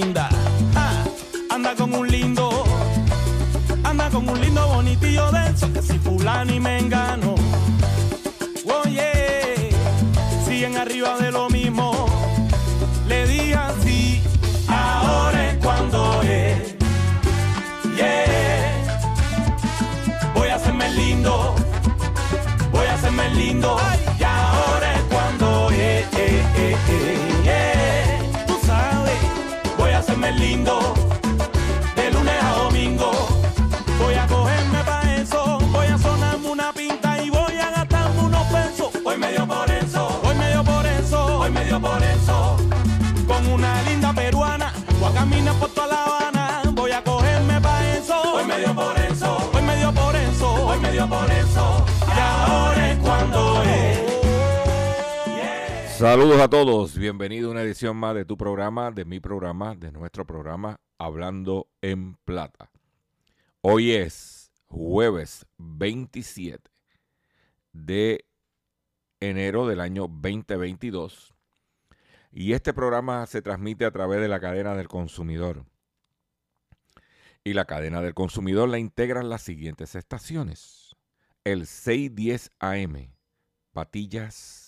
Linda. ah, anda con un lindo. Anda con un lindo bonitillo denso. Que si fulano y me engano. Lindo. De lunes a domingo. Voy a cogerme pa' eso, voy a sonarme una pinta y voy a gastarme unos pesos. Hoy me dio por eso, hoy me dio por eso, hoy me dio por eso. Con una linda peruana, voy a caminar por toda La Habana, voy a cogerme pa' eso. Hoy me dio por eso, hoy me dio por eso, hoy me dio por eso. Y ahora es cuando es. Saludos a todos, bienvenido a una edición más de tu programa, de mi programa, de nuestro programa Hablando en Plata. Hoy es jueves 27 de enero del año 2022 y este programa se transmite a través de la cadena del consumidor. Y la cadena del consumidor la integran las siguientes estaciones. El 610 AM, Patillas,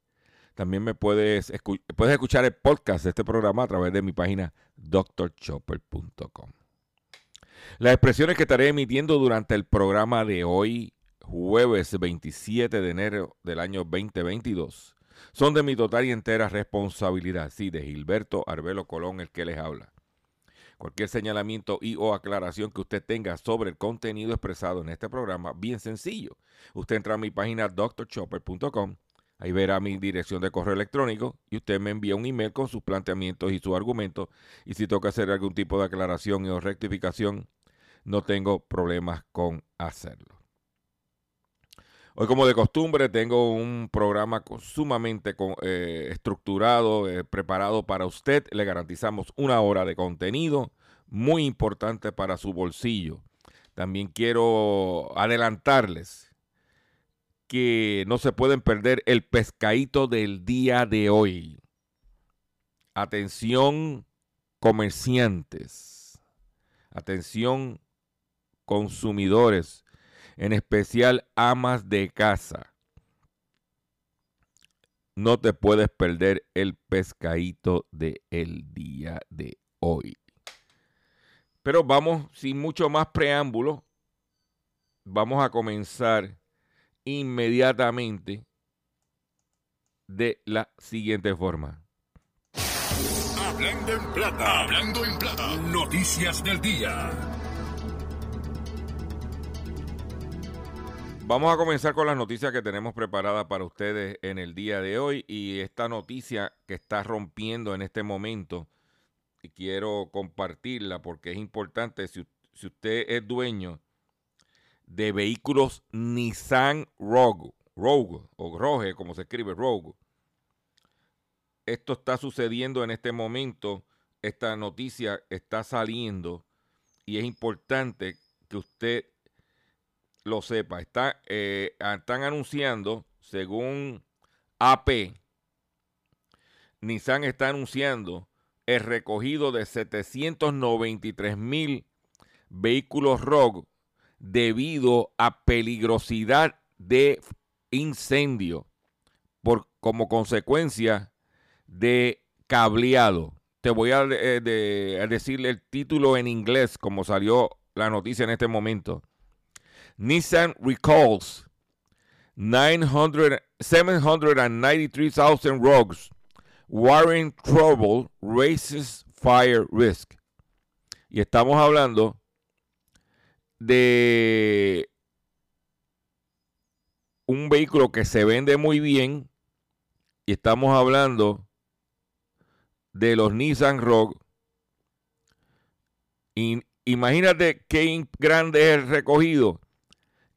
También me puedes, puedes escuchar el podcast de este programa a través de mi página drchopper.com. Las expresiones que estaré emitiendo durante el programa de hoy, jueves 27 de enero del año 2022, son de mi total y entera responsabilidad, sí, de Gilberto Arbelo Colón, el que les habla. Cualquier señalamiento y o aclaración que usted tenga sobre el contenido expresado en este programa, bien sencillo. Usted entra a mi página drchopper.com, ahí verá mi dirección de correo electrónico y usted me envía un email con sus planteamientos y sus argumentos. Y si toca hacer algún tipo de aclaración o rectificación, no tengo problemas con hacerlo. Hoy, como de costumbre, tengo un programa sumamente eh, estructurado, eh, preparado para usted. Le garantizamos una hora de contenido muy importante para su bolsillo. También quiero adelantarles que no se pueden perder el pescadito del día de hoy. Atención comerciantes. Atención consumidores en especial amas de casa. No te puedes perder el pescadito del el día de hoy. Pero vamos, sin mucho más preámbulo, vamos a comenzar inmediatamente de la siguiente forma. Hablando en plata, hablando en plata. Noticias del día. Vamos a comenzar con las noticias que tenemos preparadas para ustedes en el día de hoy y esta noticia que está rompiendo en este momento y quiero compartirla porque es importante. Si, si usted es dueño de vehículos Nissan Rogue, Rogue o Rogue, como se escribe, Rogue, esto está sucediendo en este momento, esta noticia está saliendo y es importante que usted lo sepa. Está, eh, están anunciando, según AP, Nissan está anunciando el recogido de 793 mil vehículos ROG debido a peligrosidad de incendio por, como consecuencia de cableado. Te voy a, eh, a decirle el título en inglés como salió la noticia en este momento. Nissan recalls 900, 793,000 rogues. Warren trouble raises fire risk. Y estamos hablando de un vehículo que se vende muy bien. Y estamos hablando de los Nissan Rogue. imagínate qué grande es el recogido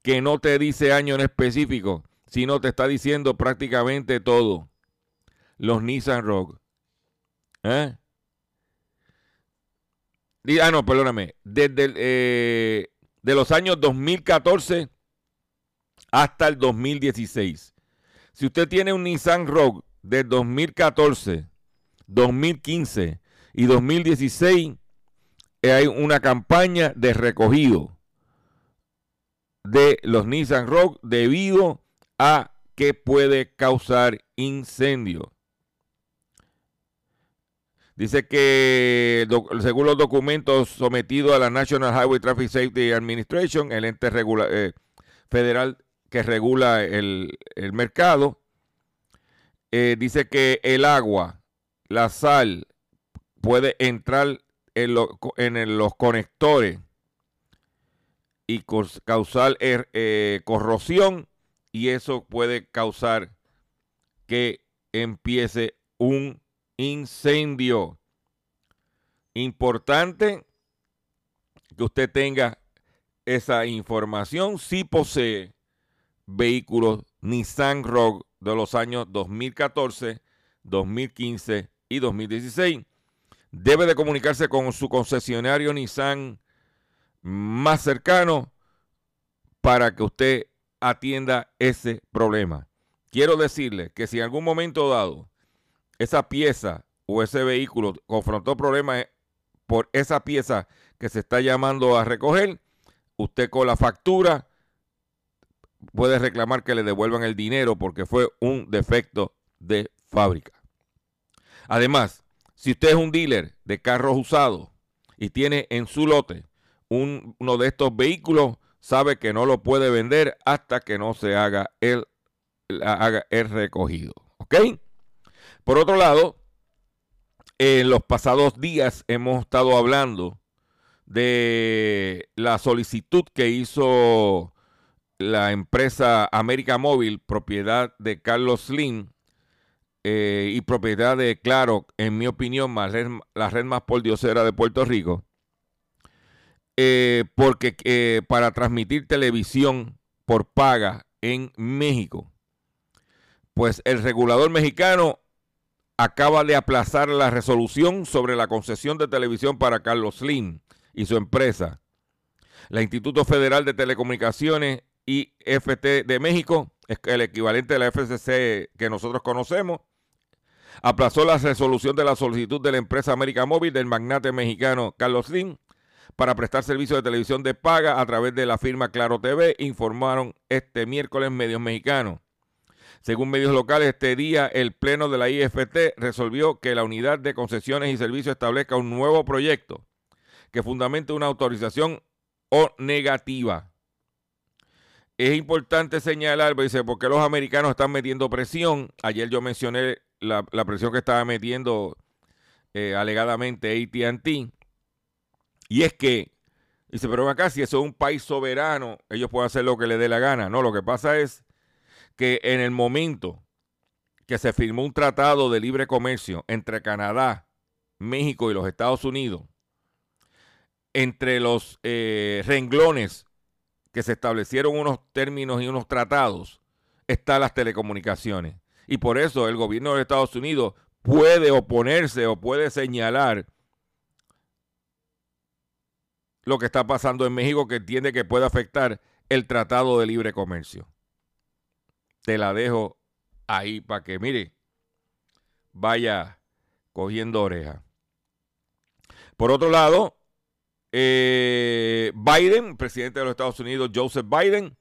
que no te dice año en específico, sino te está diciendo prácticamente todo. Los Nissan Rogue. ¿Eh? Ah, no, perdóname. Desde eh, de los años 2014 hasta el 2016. Si usted tiene un Nissan Rogue de 2014, 2015 y 2016, hay una campaña de recogido de los Nissan Rogue debido a que puede causar incendio. Dice que según los documentos sometidos a la National Highway Traffic Safety Administration, el ente eh, federal que regula el, mercado, eh, dice que el agua, la sal, puede entrar en, los conectores y causar er, eh, corrosión y eso puede causar que empiece un incendio. Importante que usted tenga esa información si posee vehículos Nissan Rogue de los años 2014, 2015 y 2016. Debe de comunicarse con su concesionario Nissan más cercano para que usted atienda ese problema. Quiero decirle que si en algún momento dado esa pieza o ese vehículo confrontó problemas por esa pieza que se está llamando a recoger, usted con la factura puede reclamar que le devuelvan el dinero porque fue un defecto de fábrica. Además, si usted es un dealer de carros usados y tiene en su lote uno de estos vehículos sabe que no lo puede vender hasta que no se haga el, haga el recogido. ¿Ok? Por otro lado, en los pasados días hemos estado hablando de la solicitud que hizo la empresa América Móvil, propiedad de Carlos Slim eh, y propiedad de Claro, en mi opinión, más la red más pordiosera de Puerto Rico, eh, porque eh, para transmitir televisión por paga en México, pues el regulador mexicano acaba de aplazar la resolución sobre la concesión de televisión para Carlos Slim y su empresa. La Instituto Federal de Telecomunicaciones IFT de México, el equivalente de la FCC que nosotros conocemos, aplazó la resolución de la solicitud de la empresa América Móvil del magnate mexicano Carlos Slim para prestar servicio de televisión de paga a través de la firma Claro TV, informaron este miércoles medios mexicanos. Según medios locales, este día el Pleno de la IFT resolvió que la Unidad de Concesiones y Servicios establezca un nuevo proyecto que fundamente una autorización o negativa. Es importante señalar, dice, porque los americanos están metiendo presión. Ayer yo mencioné la, presión que estaba metiendo eh, alegadamente ATT y es que, dice, pero acá si eso es un país soberano, ellos pueden hacer lo que les dé la gana. No, lo que pasa es que en el momento que se firmó un tratado de libre comercio entre Canadá México y los Estados Unidos, entre los eh, renglones que se establecieron unos términos y unos tratados, están las telecomunicaciones. Y por eso el gobierno de Estados Unidos puede oponerse o puede señalar lo que está pasando en México que entiende que puede afectar el Tratado de Libre Comercio. Te la dejo ahí para que, mire, vaya cogiendo oreja. Por otro lado, eh, Biden, presidente de los Estados Unidos, Joseph Biden,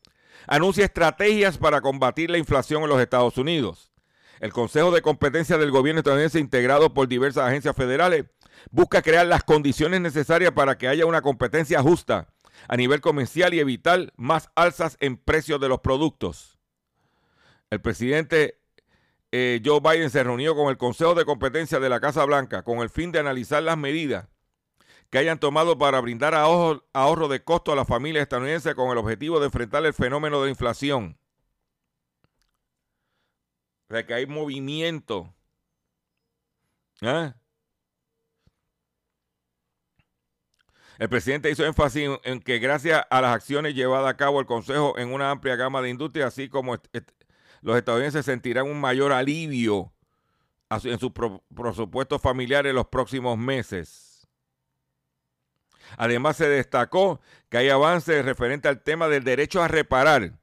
anuncia estrategias para combatir la inflación en los Estados Unidos. El Consejo de Competencia del Gobierno estadounidense, integrado por diversas agencias federales, busca crear las condiciones necesarias para que haya una competencia justa a nivel comercial y evitar más alzas en precios de los productos. El presidente eh, Joe Biden se reunió con el Consejo de Competencia de la Casa Blanca con el fin de analizar las medidas que hayan tomado para brindar ahorro, de costo a las familias estadounidenses con el objetivo de enfrentar el fenómeno de inflación. O sea que hay movimiento. ¿Ah? El presidente hizo énfasis en que gracias a las acciones llevadas a cabo el Consejo en una amplia gama de industrias, así como los estadounidenses sentirán un mayor alivio en sus presupuestos familiares en los próximos meses. Además, se destacó que hay avances referente al tema del derecho a reparar,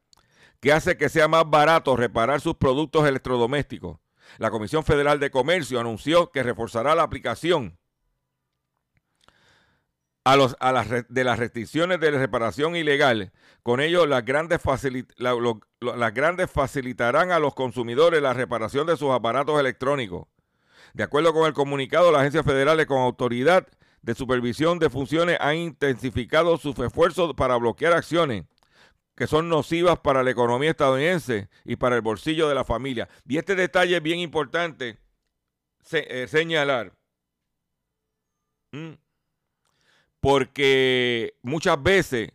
que hace que sea más barato reparar sus productos electrodomésticos. La Comisión Federal de Comercio anunció que reforzará la aplicación a, las, de las restricciones de reparación ilegal. Con ello, las grandes, las facilitarán a los consumidores la reparación de sus aparatos electrónicos. De acuerdo con el comunicado, la agencia federal con autoridad de supervisión de funciones han intensificado sus esfuerzos para bloquear acciones que son nocivas para la economía estadounidense y para el bolsillo de la familia. Y este detalle es bien importante eh, señalar. Porque muchas veces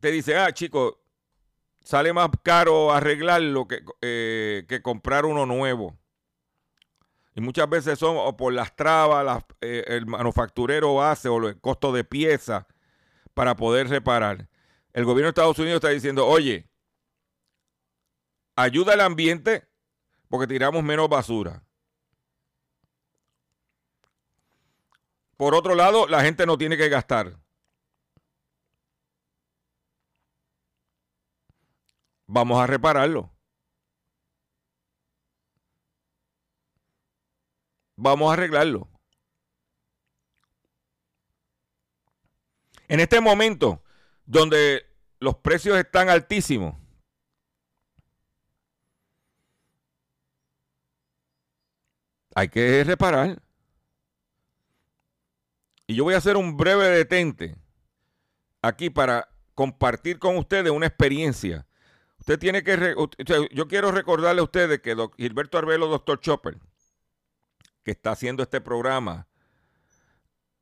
te dicen, ah, chicos, sale más caro arreglarlo que, eh, que comprar uno nuevo. Y muchas veces son por las trabas, eh, el manufacturero hace o el costo de pieza para poder reparar. El gobierno de Estados Unidos está diciendo, oye, ayuda al ambiente porque tiramos menos basura. Por otro lado, la gente no tiene que gastar. Vamos a repararlo. Vamos a arreglarlo. En este momento, donde los precios están altísimos, hay que reparar. Y yo voy a hacer un breve detente aquí para compartir con ustedes una experiencia. Usted tiene que, yo quiero recordarle a ustedes que Gilberto Arbelo, doctor Chopper, que está haciendo este programa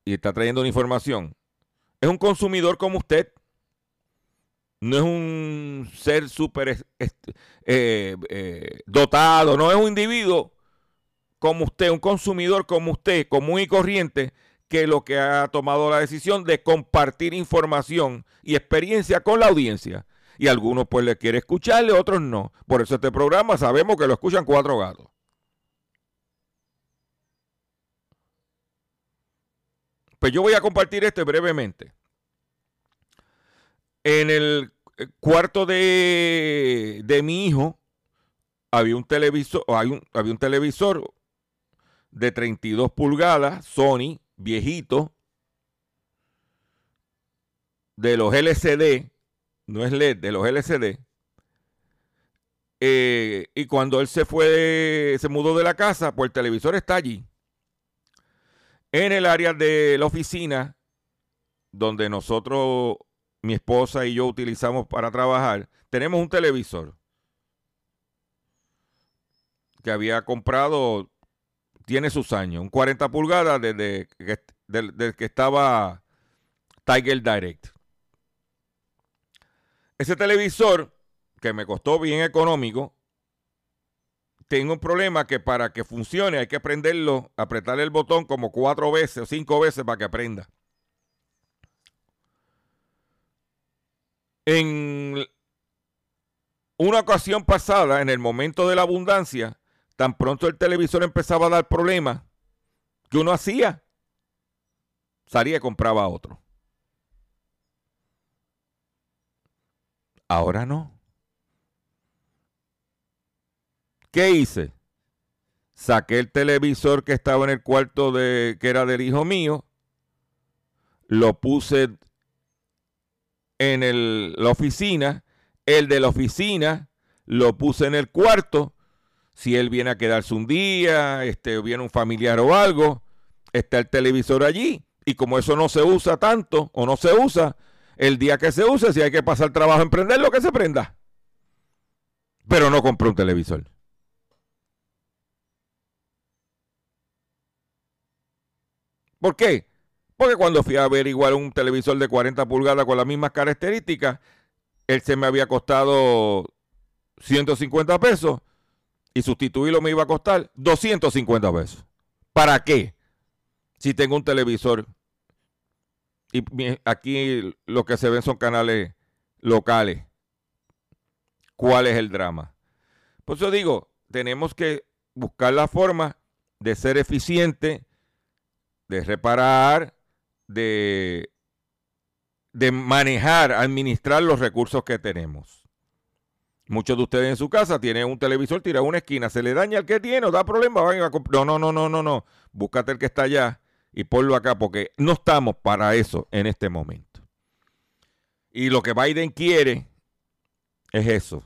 y está trayendo una información, es un consumidor como usted. No es un ser súper eh, eh, dotado, no es un individuo como usted, un consumidor como usted, común y corriente, que lo que ha tomado la decisión de compartir información y experiencia con la audiencia. Y algunos pues le quieren escucharle, otros no. Por eso este programa sabemos que lo escuchan cuatro gatos. Pues yo voy a compartir este brevemente. En el cuarto de, de mi hijo había un televisor, un, había un televisor de 32 pulgadas, Sony, viejito de los LCD, no es LED, de los LCD. Eh, y cuando él se fue, se mudó de la casa, pues el televisor está allí. En el área de la oficina, donde nosotros, mi esposa y yo utilizamos para trabajar, tenemos un televisor que había comprado tiene sus años, un 40 pulgadas desde que, que estaba Tiger Direct. Ese televisor, que me costó bien económico, tengo un problema que para que funcione hay que prenderlo, apretar el botón como cuatro veces o cinco veces para que prenda. En una ocasión pasada, en el momento de la abundancia, tan pronto el televisor empezaba a dar problemas, ¿qué uno hacía? Salía y compraba otro. Ahora no. ¿Qué hice? Saqué el televisor que estaba en el cuarto de que era del hijo mío, lo puse en la oficina, el de la oficina lo puse en el cuarto. Si él viene a quedarse un día, este, viene un familiar o algo, está el televisor allí. Y como eso no se usa tanto o no se usa, el día que se use, si hay que pasar trabajo en prender, lo que se prenda. Pero no compré un televisor. ¿Por qué? Porque cuando fui a ver igual un televisor de 40 pulgadas con las mismas características, él se me había costado 150 pesos y sustituirlo me iba a costar 250 pesos. ¿Para qué? Si tengo un televisor y aquí lo que se ven son canales locales. ¿Cuál es el drama? Por eso digo, tenemos que buscar la forma de ser eficiente, de reparar, de, de manejar, administrar los recursos que tenemos. Muchos de ustedes en su casa tienen un televisor tirado en una esquina, se le daña el que tiene o da problema, van a no, no, no, no, no, no, búscate el que está allá y ponlo acá porque no estamos para eso en este momento. Y lo que Biden quiere es eso,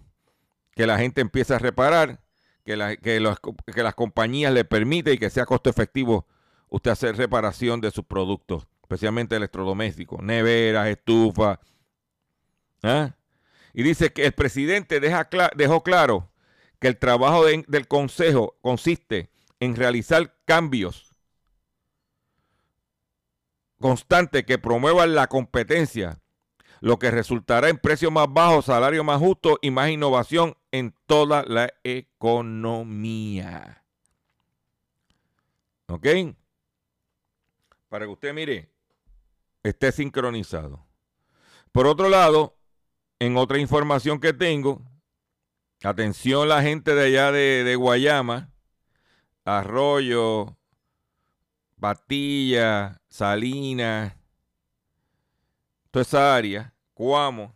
que la gente empiece a reparar, que, que, que las compañías le permiten y que sea costo efectivo usted hacer reparación de sus productos especialmente electrodomésticos, neveras, estufas. ¿ah? Y dice que el presidente dejó claro que el trabajo del Consejo consiste en realizar cambios constantes que promuevan la competencia, lo que resultará en precios más bajos, salario más justo y más innovación en toda la economía. ¿Ok? Para que usted mire, esté sincronizado. Por otro lado, en otra información que tengo, atención la gente de allá de, Guayama, Arroyo, Batilla, Salinas, toda esa área, Cuamo,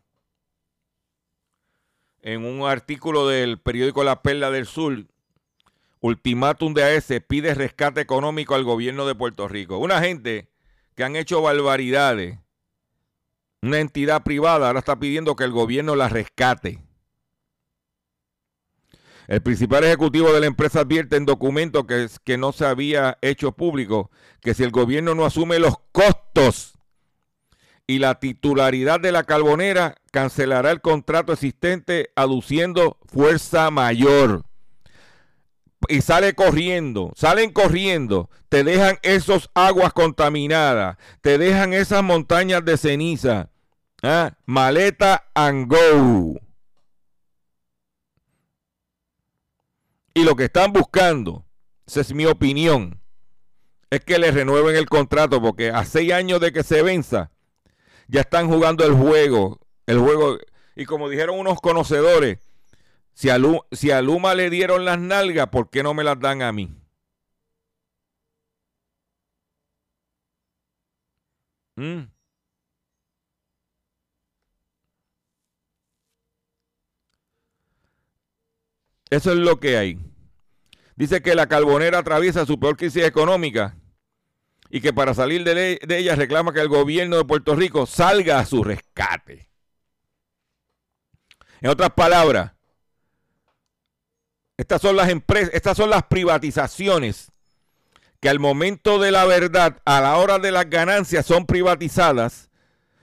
en un artículo del periódico La Perla del Sur, ultimátum de AS pide rescate económico al gobierno de Puerto Rico. Una gente que han hecho barbaridades. Una entidad privada ahora está pidiendo que el gobierno la rescate. El principal ejecutivo de la empresa advierte en documento que, que no se había hecho público que si el gobierno no asume los costos y la titularidad de la carbonera, cancelará el contrato existente aduciendo fuerza mayor y sale corriendo, salen corriendo, te dejan esas aguas contaminadas, te dejan esas montañas de ceniza. ¿ah? Maleta and go. Y lo que están buscando, esa es mi opinión, es que le renueven el contrato porque a seis años de que se venza, ya están jugando el juego, el juego, y como dijeron unos conocedores, si a, Luma, le dieron las nalgas, ¿por qué no me las dan a mí? Mm. Eso es lo que hay. Dice que la carbonera atraviesa su peor crisis económica y que para salir de, de, ella reclama que el gobierno de Puerto Rico salga a su rescate. En otras palabras, estas son las empresas, estas son las privatizaciones que al momento de la verdad, a la hora de las ganancias son privatizadas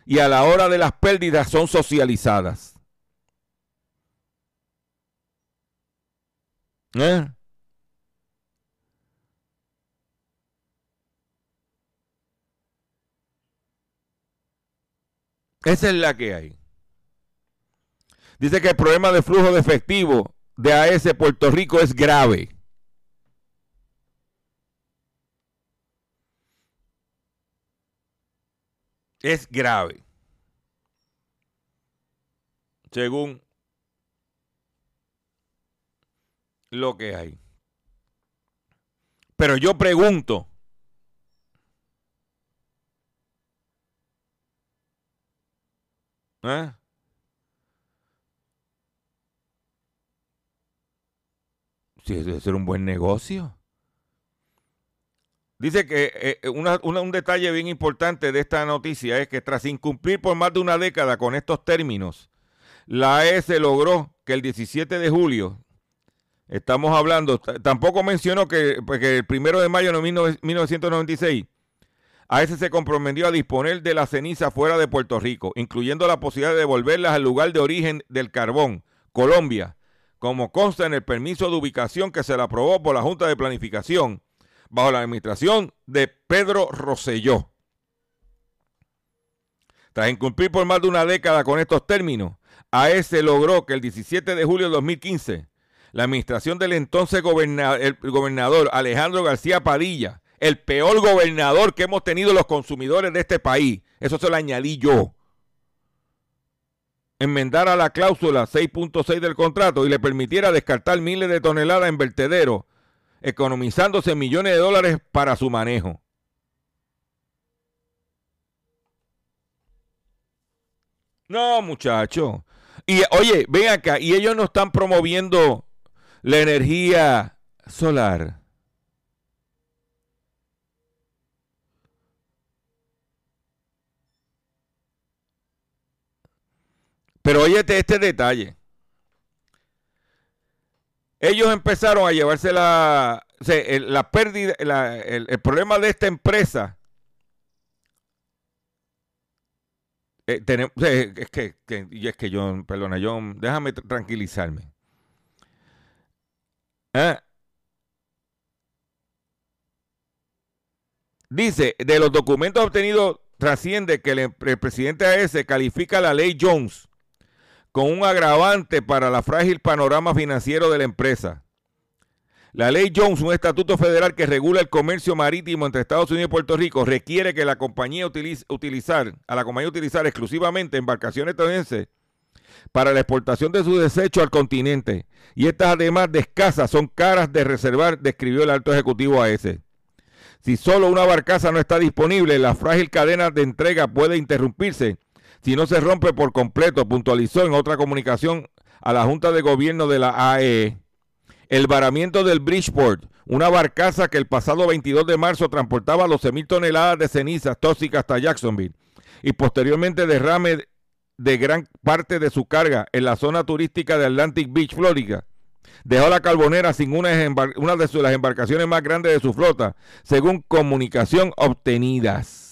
y a la hora de las pérdidas son socializadas. ¿Eh? Esa es la que hay. Dice que el problema de flujo de efectivo de AES Puerto Rico es grave. Es grave. Según lo que hay. Pero yo pregunto, ¿eh? Si debe ser un buen negocio. Dice que eh, eh, un detalle bien importante de esta noticia es que tras incumplir por más de una década con estos términos, la AES logró que el 17 de julio, estamos hablando, tampoco mencionó que, pues, que el primero de mayo de 1996, AES se comprometió a disponer de la ceniza fuera de Puerto Rico, incluyendo la posibilidad de devolverlas al lugar de origen del carbón, Colombia, como consta en el permiso de ubicación que se le aprobó por la Junta de Planificación bajo la administración de Pedro Rosselló. Tras incumplir por más de una década con estos términos, AES logró que el 17 de julio de 2015 la administración del entonces el gobernador Alejandro García Padilla, el peor gobernador que hemos tenido los consumidores de este país, eso se lo añadí yo, enmendara la cláusula 6.6 del contrato y le permitiera descartar miles de toneladas en vertedero, economizándose millones de dólares para su manejo. No, muchacho. Y oye, ven acá, y ellos no están promoviendo la energía solar. Pero óyete este detalle. Ellos empezaron a llevarse la, la pérdida, el, problema de esta empresa. Eh, es que, y es que yo, perdona, yo, déjame tranquilizarme. ¿Eh? Dice, de los documentos obtenidos trasciende que el, el presidente AS califica la ley Jones con un agravante para la frágil panorama financiero de la empresa. La ley Jones, un estatuto federal que regula el comercio marítimo entre Estados Unidos y Puerto Rico, requiere que la compañía utilice, utilizar, a la compañía utilizar exclusivamente embarcaciones estadounidenses para la exportación de sus desechos al continente. Y estas además de escasas son caras de reservar, describió el alto ejecutivo a ese. Si solo una barcaza no está disponible, la frágil cadena de entrega puede interrumpirse si no se rompe por completo, puntualizó en otra comunicación a la Junta de Gobierno de la AE. El varamiento del Bridgeport, una barcaza que el pasado 22 de marzo transportaba 12.000 toneladas de cenizas tóxicas hasta Jacksonville y posteriormente derrame de gran parte de su carga en la zona turística de Atlantic Beach, Florida, dejó la carbonera sin una, una de las embarcaciones más grandes de su flota, según comunicación obtenidas.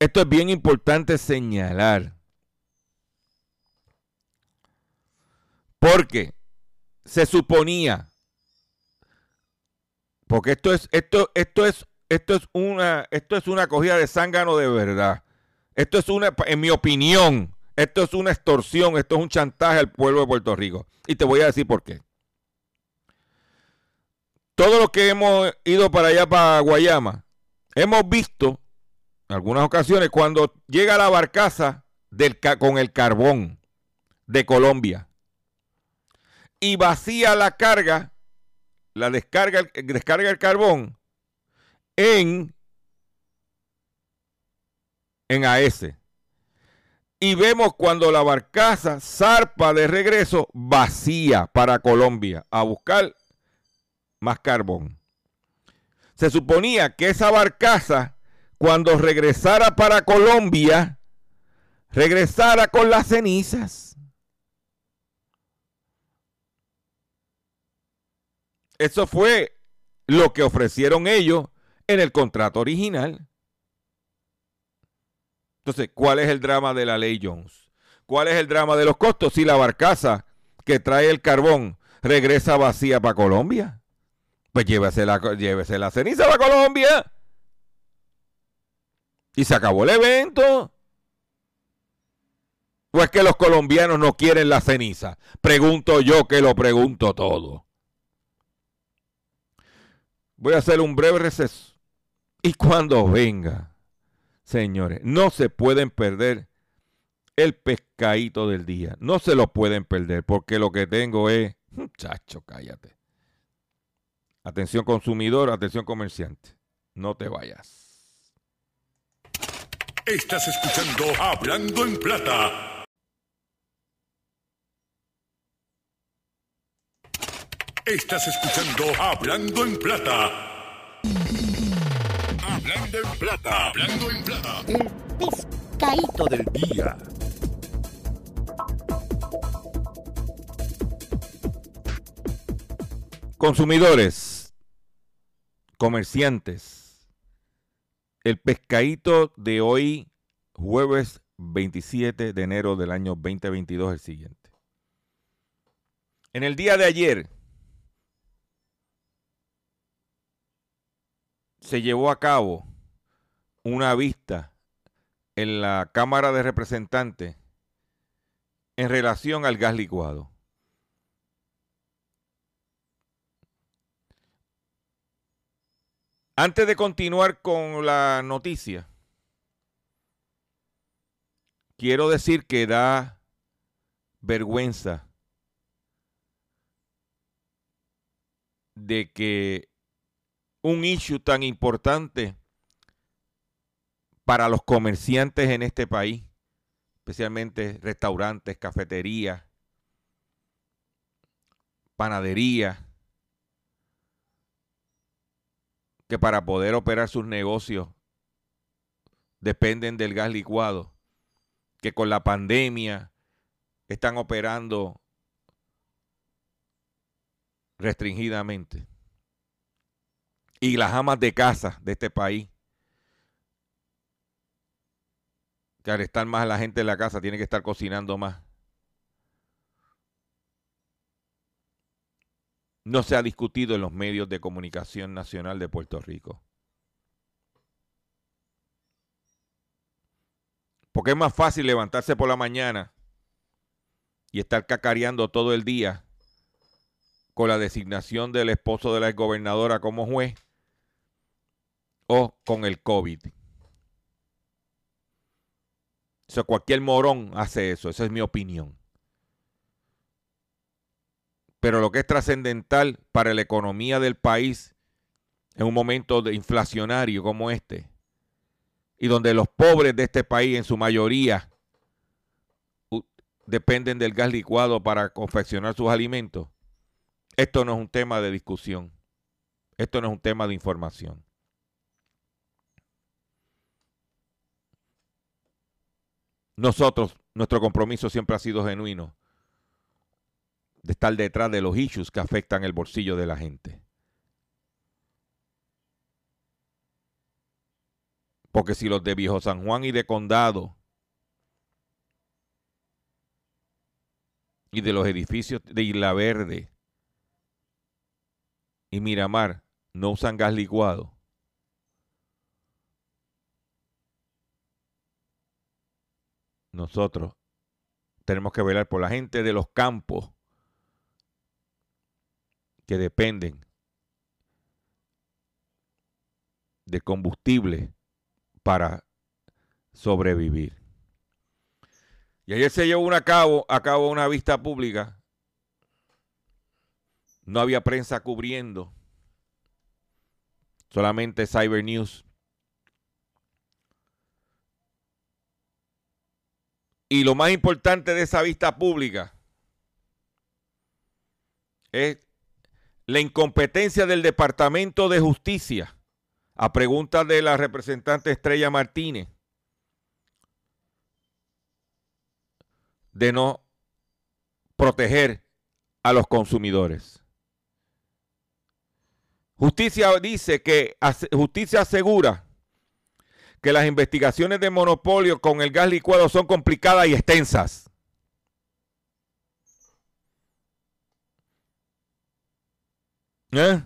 Esto es bien importante señalar. Porque se suponía, porque esto es, esto, esto es, esto es una, esto es una cogida de zángano de verdad. Esto es una, en mi opinión, esto es una extorsión, esto es un chantaje al pueblo de Puerto Rico. Y te voy a decir por qué. Todos los que hemos ido para allá, para Guayama, hemos visto algunas ocasiones cuando llega la barcaza del, con el carbón de Colombia y vacía la carga, la descarga, descarga el carbón en, en AS. Y vemos cuando la barcaza zarpa de regreso vacía para Colombia a buscar más carbón. Se suponía que esa barcaza cuando regresara para Colombia, regresara con las cenizas. Eso fue lo que ofrecieron ellos en el contrato original. Entonces, ¿cuál es el drama de la ley Jones? ¿Cuál es el drama de los costos si la barcaza que trae el carbón regresa vacía para Colombia? Pues llévese la, llévese la ceniza para Colombia. Y se acabó el evento. ¿O es que los colombianos no quieren la ceniza? Pregunto yo que lo pregunto todo. Voy a hacer un breve receso. Y cuando venga, señores, no se pueden perder el pescadito del día. No se lo pueden perder porque lo que tengo es, muchacho, cállate. Atención consumidor, atención comerciante. No te vayas. Estás escuchando Hablando en Plata. Estás escuchando Hablando en Plata. Hablando en Plata. Hablando en Plata. El pescadito del día. Consumidores, comerciantes, el pescadito de hoy, jueves 27 de enero del año 2022, es el siguiente. En el día de ayer se llevó a cabo una vista en la Cámara de Representantes en relación al gas licuado. Antes de continuar con la noticia, quiero decir que da vergüenza de que un issue tan importante para los comerciantes en este país, especialmente restaurantes, cafeterías, panaderías, que para poder operar sus negocios dependen del gas licuado, que con la pandemia están operando restringidamente. Y las amas de casa de este país, que al estar más la gente en la casa, tiene que estar cocinando más. No se ha discutido en los medios de comunicación nacional de Puerto Rico. Porque es más fácil levantarse por la mañana y estar cacareando todo el día con la designación del esposo de la gobernadora como juez o con el COVID. O cualquier morón hace eso, esa es mi opinión. Pero lo que es trascendental para la economía del país en un momento de inflacionario como este, y donde los pobres de este país en su mayoría dependen del gas licuado para confeccionar sus alimentos, esto no es un tema de discusión, esto no es un tema de información. Nosotros, nuestro compromiso siempre ha sido genuino de estar detrás de los issues que afectan el bolsillo de la gente. Porque si los de Viejo San Juan y de Condado y de los edificios de Isla Verde y Miramar no usan gas licuado, nosotros tenemos que velar por la gente de los campos que dependen de combustible para sobrevivir. Y ayer se llevó a cabo, a cabo una vista pública. No había prensa cubriendo, solamente Cyber News. Y lo más importante de esa vista pública es la incompetencia del Departamento de Justicia, a pregunta de la representante Estrella Martínez, de no proteger a los consumidores. Justicia dice que justicia asegura que las investigaciones de monopolio con el gas licuado son complicadas y extensas. ¿Eh?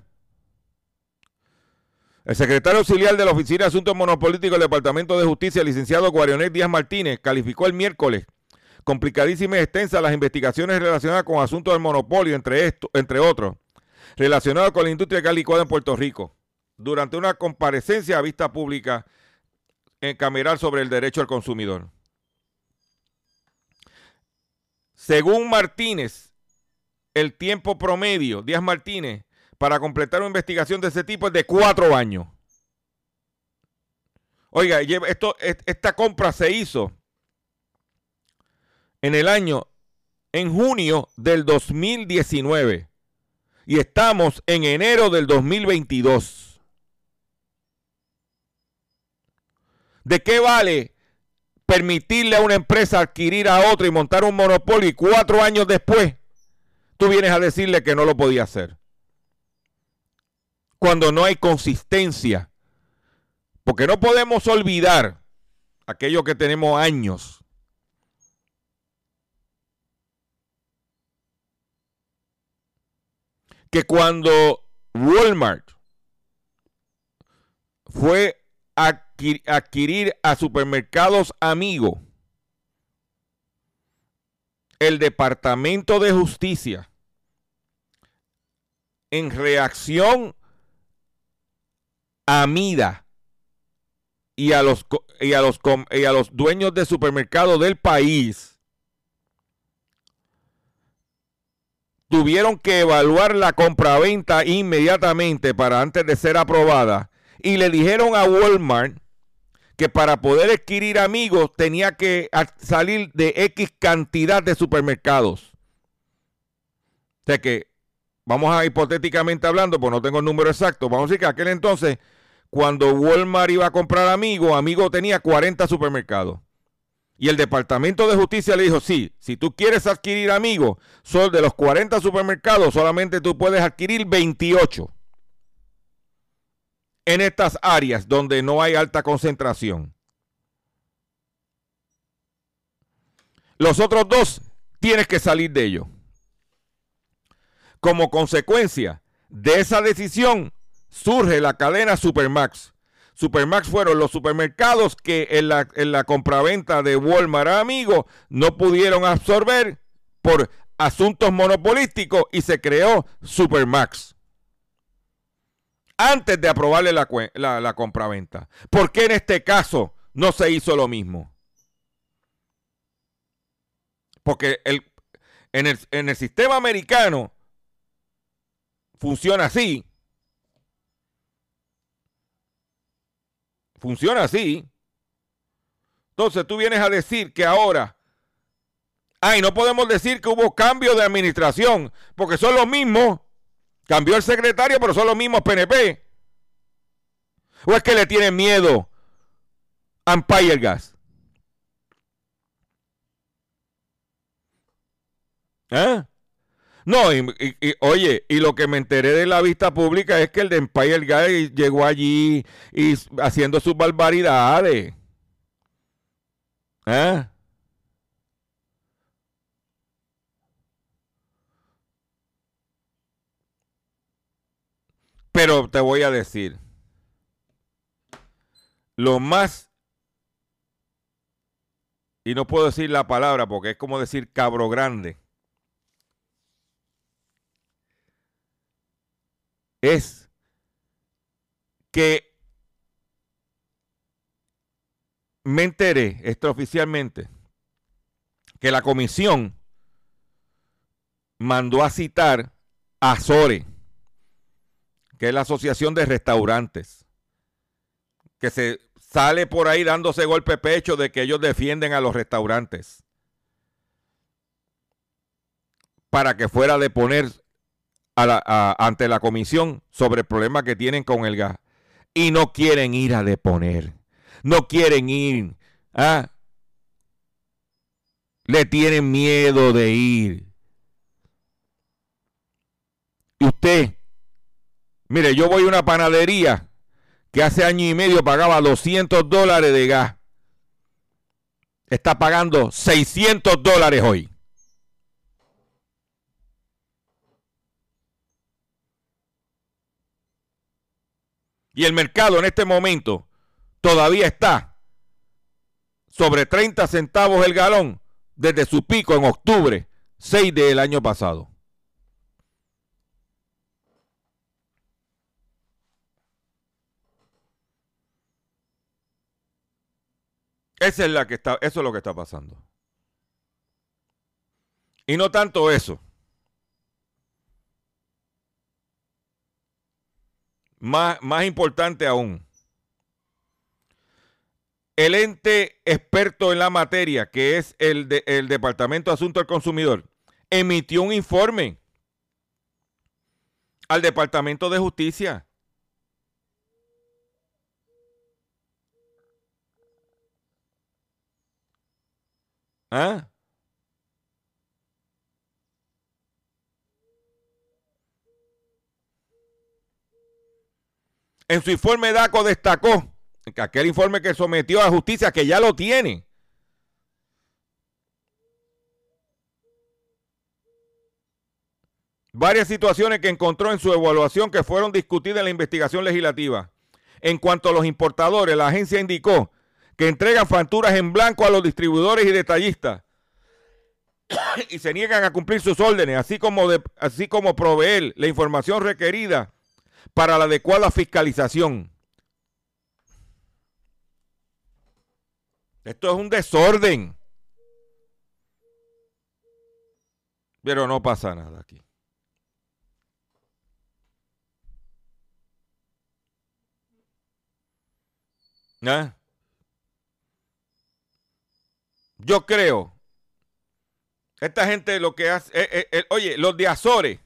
El secretario auxiliar de la Oficina de Asuntos Monopolíticos del Departamento de Justicia, licenciado Guarionet Díaz Martínez, calificó el miércoles complicadísimas y extensas las investigaciones relacionadas con asuntos del monopolio, entre, entre otros, relacionados con la industria de cal licuado en Puerto Rico, durante una comparecencia a vista pública en cameral sobre el derecho al consumidor. Según Martínez, el tiempo promedio, Díaz Martínez, para completar una investigación de ese tipo es de cuatro años. Oiga, esto, esta compra se hizo en el año, en junio del 2019. Y estamos en enero del 2022. ¿De qué vale permitirle a una empresa adquirir a otra y montar un monopolio y cuatro años después tú vienes a decirle que no lo podía hacer? Cuando no hay consistencia. Porque no podemos olvidar aquello que tenemos años. Que cuando Walmart fue a adquirir a supermercados amigos, el Departamento de Justicia, en reacción a Mida y a los, y a los, y a los dueños de supermercados del país, tuvieron que evaluar la compraventa inmediatamente para antes de ser aprobada y le dijeron a Walmart que para poder adquirir amigos tenía que salir de X cantidad de supermercados. O sea que, vamos a hipotéticamente hablando, pues no tengo el número exacto, vamos a decir que aquel entonces, cuando Walmart iba a comprar amigos, amigo tenía 40 supermercados. Y el Departamento de Justicia le dijo, sí, si tú quieres adquirir amigos, son de los 40 supermercados, solamente tú puedes adquirir 28 en estas áreas donde no hay alta concentración. Los otros dos tienes que salir de ellos. Como consecuencia de esa decisión surge la cadena Supermax. Supermax fueron los supermercados que en la, en la compraventa de Walmart amigo no pudieron absorber por asuntos monopolísticos y se creó Supermax antes de aprobarle la, la, compraventa. ¿Por qué en este caso no se hizo lo mismo? Porque el, en, el, en el sistema americano funciona así. Funciona así. Entonces tú vienes a decir que ahora, ay, no podemos decir que hubo cambio de administración, porque son los mismos Cambió el secretario, pero son los mismos PNP. ¿O es que le tienen miedo a Empire Gas? ¿Eh? No, y, oye, y lo que me enteré de la vista pública es que el de Empire Gas llegó allí y haciendo sus barbaridades. ¿Eh? Pero te voy a decir, lo más, y no puedo decir la palabra porque es como decir cabro grande, es que me enteré extraoficialmente que la comisión mandó a citar a Sore que es la Asociación de Restaurantes, que se sale por ahí dándose golpe pecho de que ellos defienden a los restaurantes para que fuera de poner ante la comisión sobre el problema que tienen con el gas. Y no quieren ir a deponer. No quieren ir. ¿ah? Le tienen miedo de ir. Y usted Mire, yo voy a una panadería que hace año y medio pagaba 200 dólares de gas. Está pagando 600 dólares hoy. Y el mercado en este momento todavía está sobre 30 centavos el galón desde su pico en octubre 6 del año pasado. Esa es la que está, eso es lo que está pasando. Y no tanto eso. Más, más importante aún, el ente experto en la materia, que es el, de, el Departamento de Asuntos del Consumidor, emitió un informe al Departamento de Justicia. ¿Ah? En su informe DACO destacó que aquel informe que sometió a justicia, que ya lo tiene, varias situaciones que encontró en su evaluación que fueron discutidas en la investigación legislativa. En cuanto a los importadores, la agencia indicó que entregan facturas en blanco a los distribuidores y detallistas y se niegan a cumplir sus órdenes, así como, de, así como proveer la información requerida para la adecuada fiscalización. Esto es un desorden. Pero no pasa nada aquí. ¿Eh? Yo creo. Esta gente lo que hace. Eh, eh, oye, los de Azores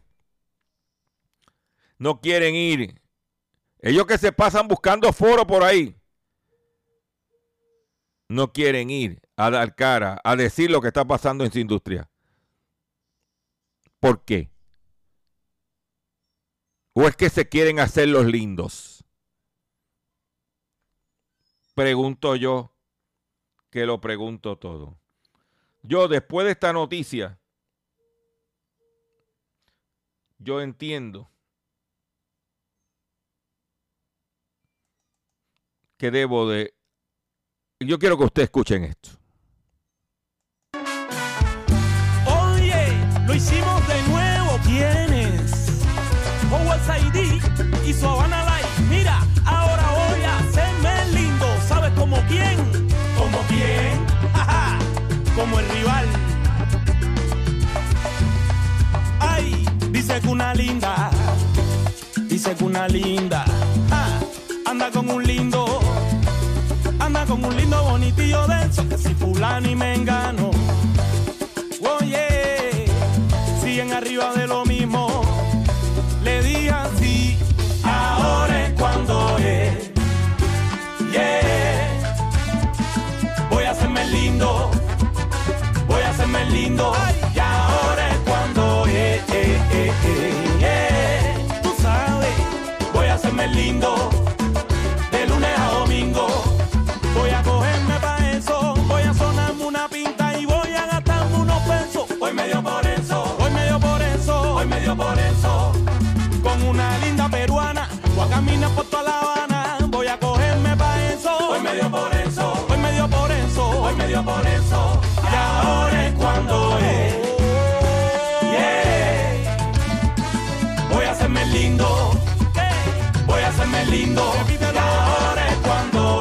no quieren ir. Ellos que se pasan buscando foro por ahí. No quieren ir a dar cara, a decir lo que está pasando en su industria. ¿Por qué? ¿O es que se quieren hacer los lindos? Pregunto yo, que lo pregunto todo. Yo después de esta noticia, yo entiendo que debo de... Yo quiero que ustedes escuchen esto. Oye, lo hicimos de nuevo. ¿Quiénes? Howard Saidi y su Habana Light. Mira, ahora voy a hacerme lindo. ¿Sabes como quién? ¿Como quién? Como el rival. Ay, dice que una linda. Dice que una linda. ah, anda con un lindo. Con un lindo bonitillo denso. Que si fulano y mengano. Oye, siguen arriba de lo mismo. Le dije así, ahora es cuando es. Yeah. Voy a hacerme lindo, voy a hacerme lindo. Y ahora es cuando es. Tú sabes, voy a hacerme lindo. Dio por eso. Con una linda peruana. Voy a caminar por toda La Habana. Voy a cogerme pa' eso. Hoy me dio por eso. Hoy me dio por eso. Hoy me dio por eso. Y ahora es cuando es. Yeah. Voy a hacerme lindo. Voy a hacerme lindo. Y ahora es cuando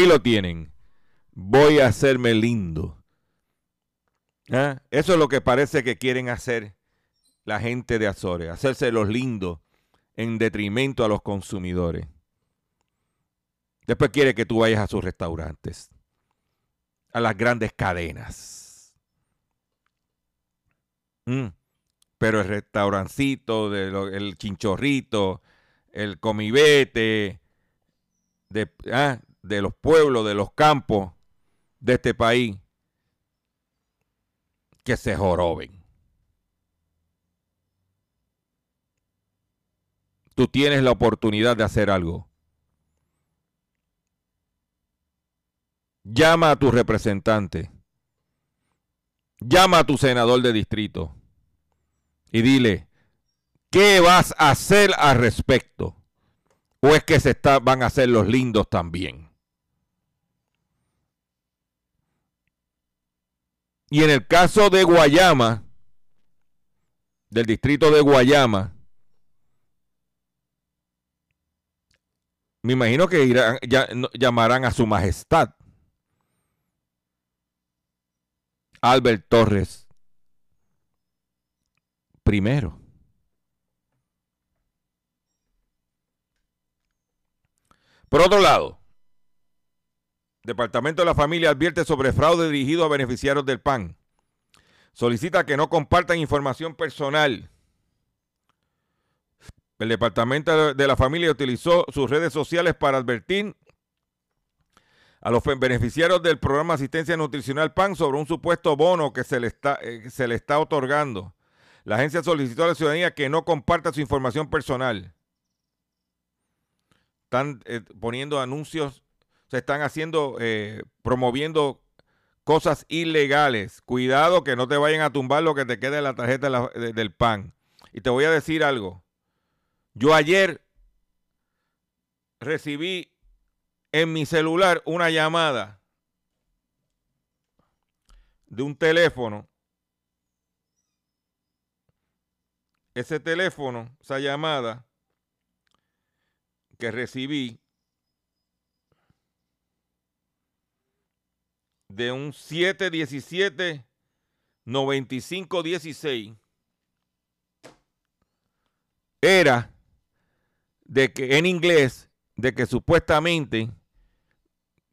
Ahí lo tienen. Voy a hacerme lindo. ¿Ah? Eso es lo que parece que quieren hacer la gente de Azores, hacerse los lindos en detrimento a los consumidores. Después quiere que tú vayas a sus restaurantes, a las grandes cadenas. Mm. Pero el restaurancito, el chinchorrito, el comibete, de, ah, de los pueblos, de los campos de este país, que se joroben. Tú tienes la oportunidad de hacer algo. Llama a tu representante. Llama a tu senador de distrito. Y dile, ¿qué vas a hacer al respecto? ¿O es que se van a hacer los lindos también? Y en el caso de Guayama, del distrito de Guayama, me imagino que irán- llamarán a su majestad, Albert Torres, primero. Por otro lado, Departamento de la Familia advierte sobre fraude dirigido a beneficiarios del PAN. Solicita que no compartan información personal. El Departamento de la Familia utilizó sus redes sociales para advertir a los beneficiarios del programa Asistencia Nutricional PAN sobre un supuesto bono que se le está, eh, que se le está otorgando. La agencia solicitó a la ciudadanía que no comparta su información personal. Están eh, poniendo anuncios se están haciendo, eh, promoviendo cosas ilegales. Cuidado que no te vayan a tumbar lo que te quede en la tarjeta de la- de- del PAN. Y te voy a decir algo. Yo ayer recibí en mi celular una llamada de un teléfono. Ese teléfono, esa llamada que recibí de un 717 9516 era de que en inglés de que supuestamente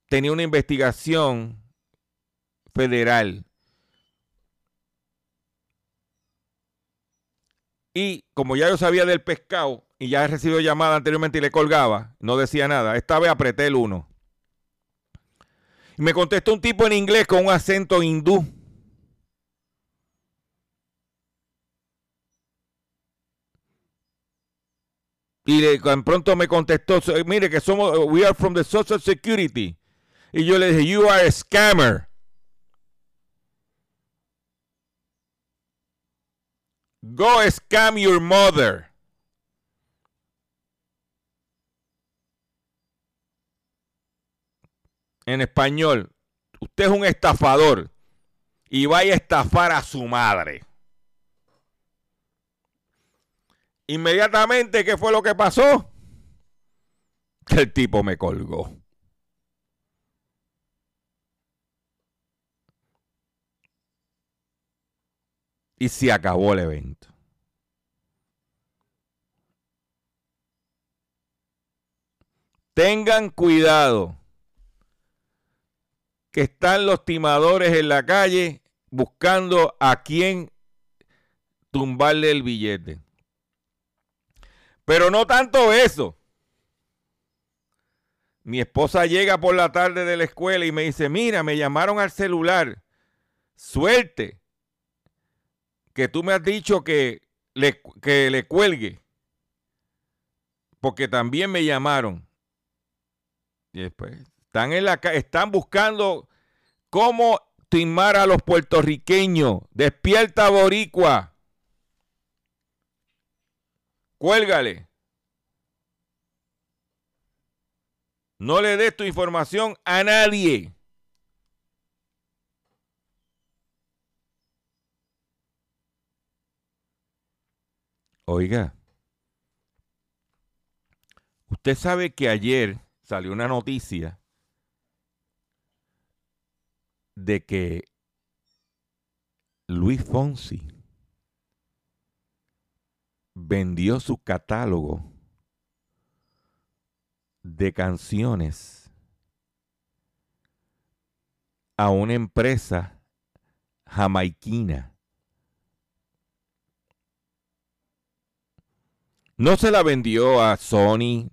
tenía una investigación federal y como ya yo sabía del pescado y ya he recibido llamada anteriormente y le colgaba, no decía nada. Esta vez apreté el 1. Y me contestó un tipo en inglés con un acento hindú. Y tan pronto me contestó, "So- mire que somos, we are from the Social Security. Y yo le dije, you are a scammer. Go scam your mother. En español, usted es un estafador y vaya a estafar a su madre. Inmediatamente, ¿qué fue lo que pasó? Que el tipo me colgó. Y se acabó el evento. Tengan cuidado que están los timadores en la calle buscando a quién tumbarle el billete. Pero no tanto eso. Mi esposa llega por la tarde de la escuela y me dice, mira, me llamaron al celular. Suerte que tú me has dicho que le, que le cuelgue. Porque también me llamaron. Y después, están, están buscando cómo timar a los puertorriqueños. Despierta, Boricua. Cuélgale. No le des tu información a nadie. Oiga, usted sabe que ayer salió una noticia de que Luis Fonsi vendió su catálogo de canciones a una empresa jamaiquina. No se la vendió a Sony,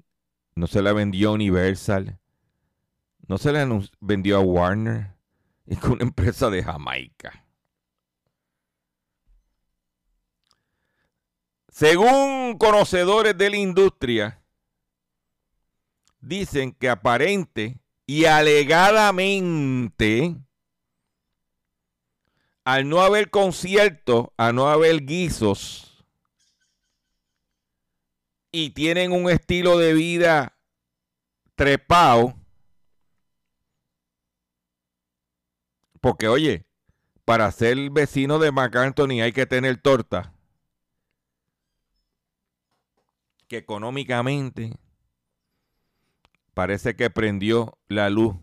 no se la vendió a Universal, no se la vendió a Warner, es una empresa de Jamaica. Según conocedores de la industria, dicen que aparente y alegadamente, al no haber conciertos, a no haber guisos, y tienen un estilo de vida trepado, porque oye, para ser vecino de McAntony hay que tener torta, que económicamente parece que prendió la luz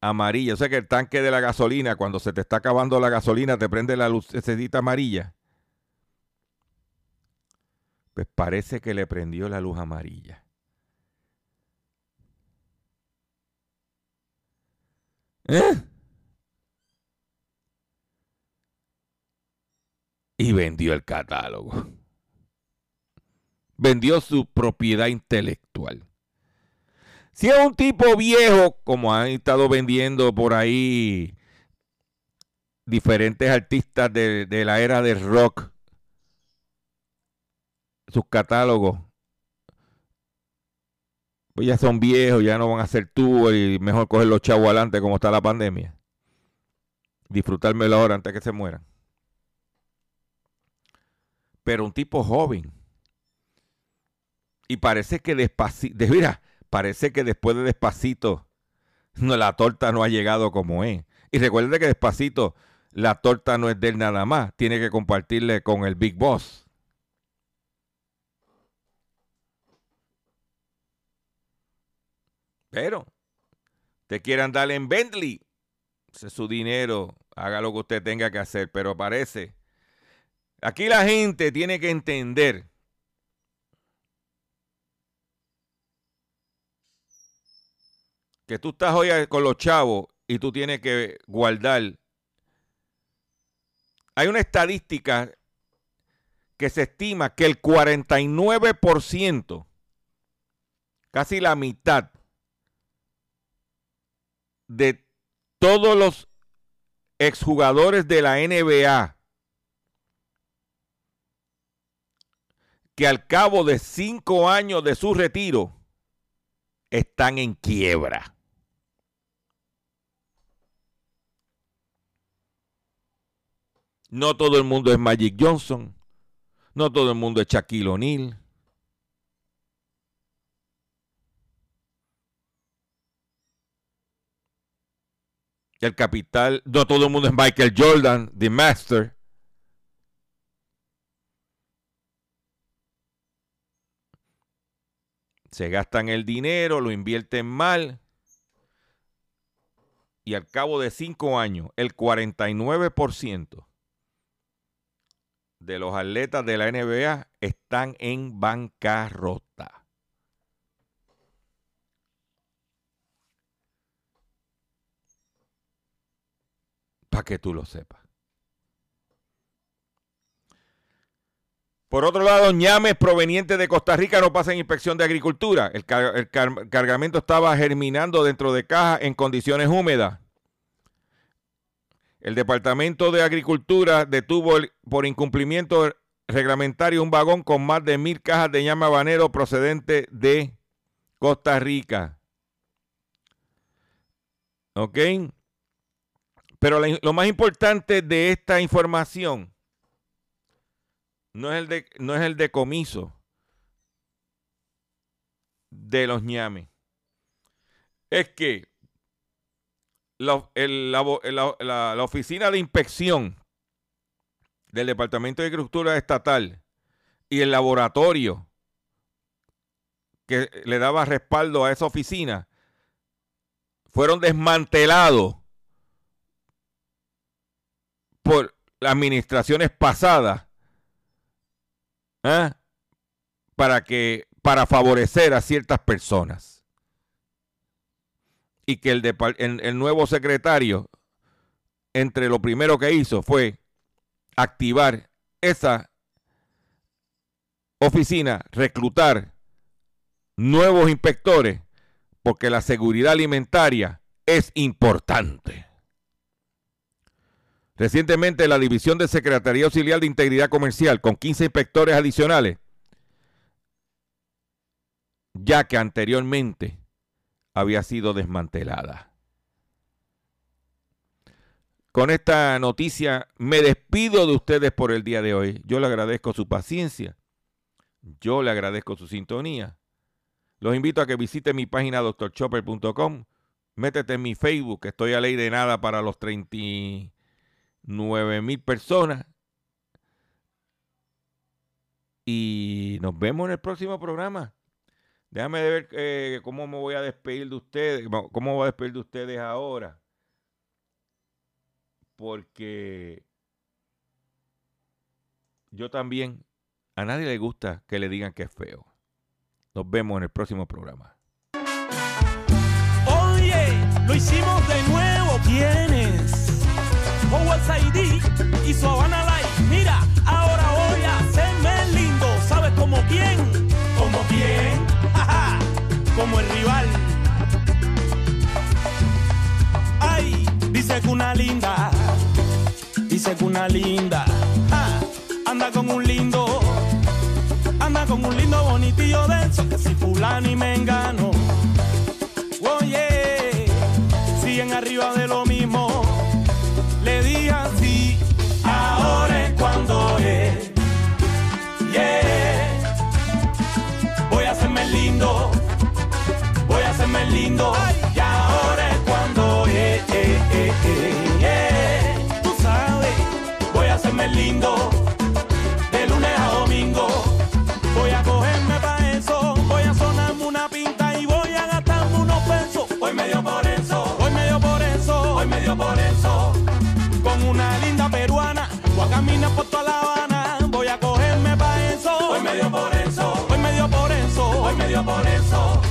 amarilla. O sea que el tanque de la gasolina, cuando se te está acabando la gasolina, te prende la luz amarilla. Pues parece que le prendió la luz amarilla. ¿Eh? Y vendió el catálogo. Vendió su propiedad intelectual. Si es un tipo viejo, como han estado vendiendo por ahí diferentes artistas de, la era del rock, sus catálogos, pues ya son viejos, ya no van a ser tú y mejor coger los chavos adelante como está la pandemia. Disfrutármelo ahora antes que se mueran. Pero un tipo joven. Y parece que despacito, de, mira, parece que después de despacito, no, la torta no ha llegado como es. Y recuerde que despacito, la torta no es de él nada más, tiene que compartirle con el Big Boss. Pero, te quieran darle en Bentley, ese es su dinero, haga lo que usted tenga que hacer, pero parece. Aquí la gente tiene que entender que tú estás hoy con los chavos y tú tienes que guardar. Hay una estadística que se estima que el 49%, casi la mitad de todos los exjugadores de la NBA que al cabo de cinco años de su retiro están en quiebra. No todo el mundo es Magic Johnson. No todo el mundo es Shaquille O'Neal. El capital, no todo el mundo es Michael Jordan, The Master. Se gastan el dinero, lo invierten mal. Y al cabo de cinco años, el 49% de los atletas de la NBA están en bancarrota. Para que tú lo sepas. Por otro lado, ñames provenientes de Costa Rica no pasan inspección de agricultura. El, cargamento estaba germinando dentro de caja en condiciones húmedas. El Departamento de Agricultura detuvo por incumplimiento reglamentario un vagón con más de mil cajas de llama habanero procedente de Costa Rica. ¿Ok? Pero lo más importante de esta información no es el, de, no es el decomiso de los ñames. Es que la, la- la- la oficina de inspección del Departamento de Agricultura Estatal y el laboratorio que le daba respaldo a esa oficina fueron desmantelados por las administraciones pasadas ¿ah? para que para favorecer a ciertas personas y que el- el nuevo secretario entre lo primero que hizo fue activar esa oficina, reclutar nuevos inspectores, porque la seguridad alimentaria es importante. Recientemente la División de Secretaría Auxiliar de Integridad Comercial, con 15 inspectores adicionales, ya que anteriormente había sido desmantelada. Con esta noticia me despido de ustedes por el día de hoy. Yo le agradezco su paciencia. Yo le agradezco su sintonía. Los invito a que visiten mi página drchopper.com. Métete en mi Facebook, que estoy a ley de nada para los 39 mil personas. Y nos vemos en el próximo programa. Déjame ver eh, cómo me voy a despedir de ustedes. ¿Cómo voy a despedir de ustedes ahora? Porque yo también, a nadie le gusta que le digan que es feo. Nos vemos en el próximo programa. Oye, lo hicimos de nuevo. Howard Saidi y su Habana Light. Mira, ahora voy a hacerme lindo. ¿Sabes como quién? ¿Como quién? Ajá, como el rival. Ay, dice que una linda. Dice que una linda. ah, anda con un lindo. Anda con un lindo bonitillo denso. Que si fulano y me engano. Oye, siguen arriba de lo mismo. Y ahora es cuando eh, eh, eh, yeah. Tú sabes, voy a hacerme lindo. De lunes a domingo. Voy a cogerme pa' eso, voy a sonarme una pinta y voy a gastarme unos pesos. Hoy me dio por eso, hoy me dio por eso, hoy me dio por eso. Con una linda peruana, voy a caminar por toda La Habana, voy a cogerme pa' eso. Hoy me dio por eso, hoy me dio por eso, hoy me dio por eso.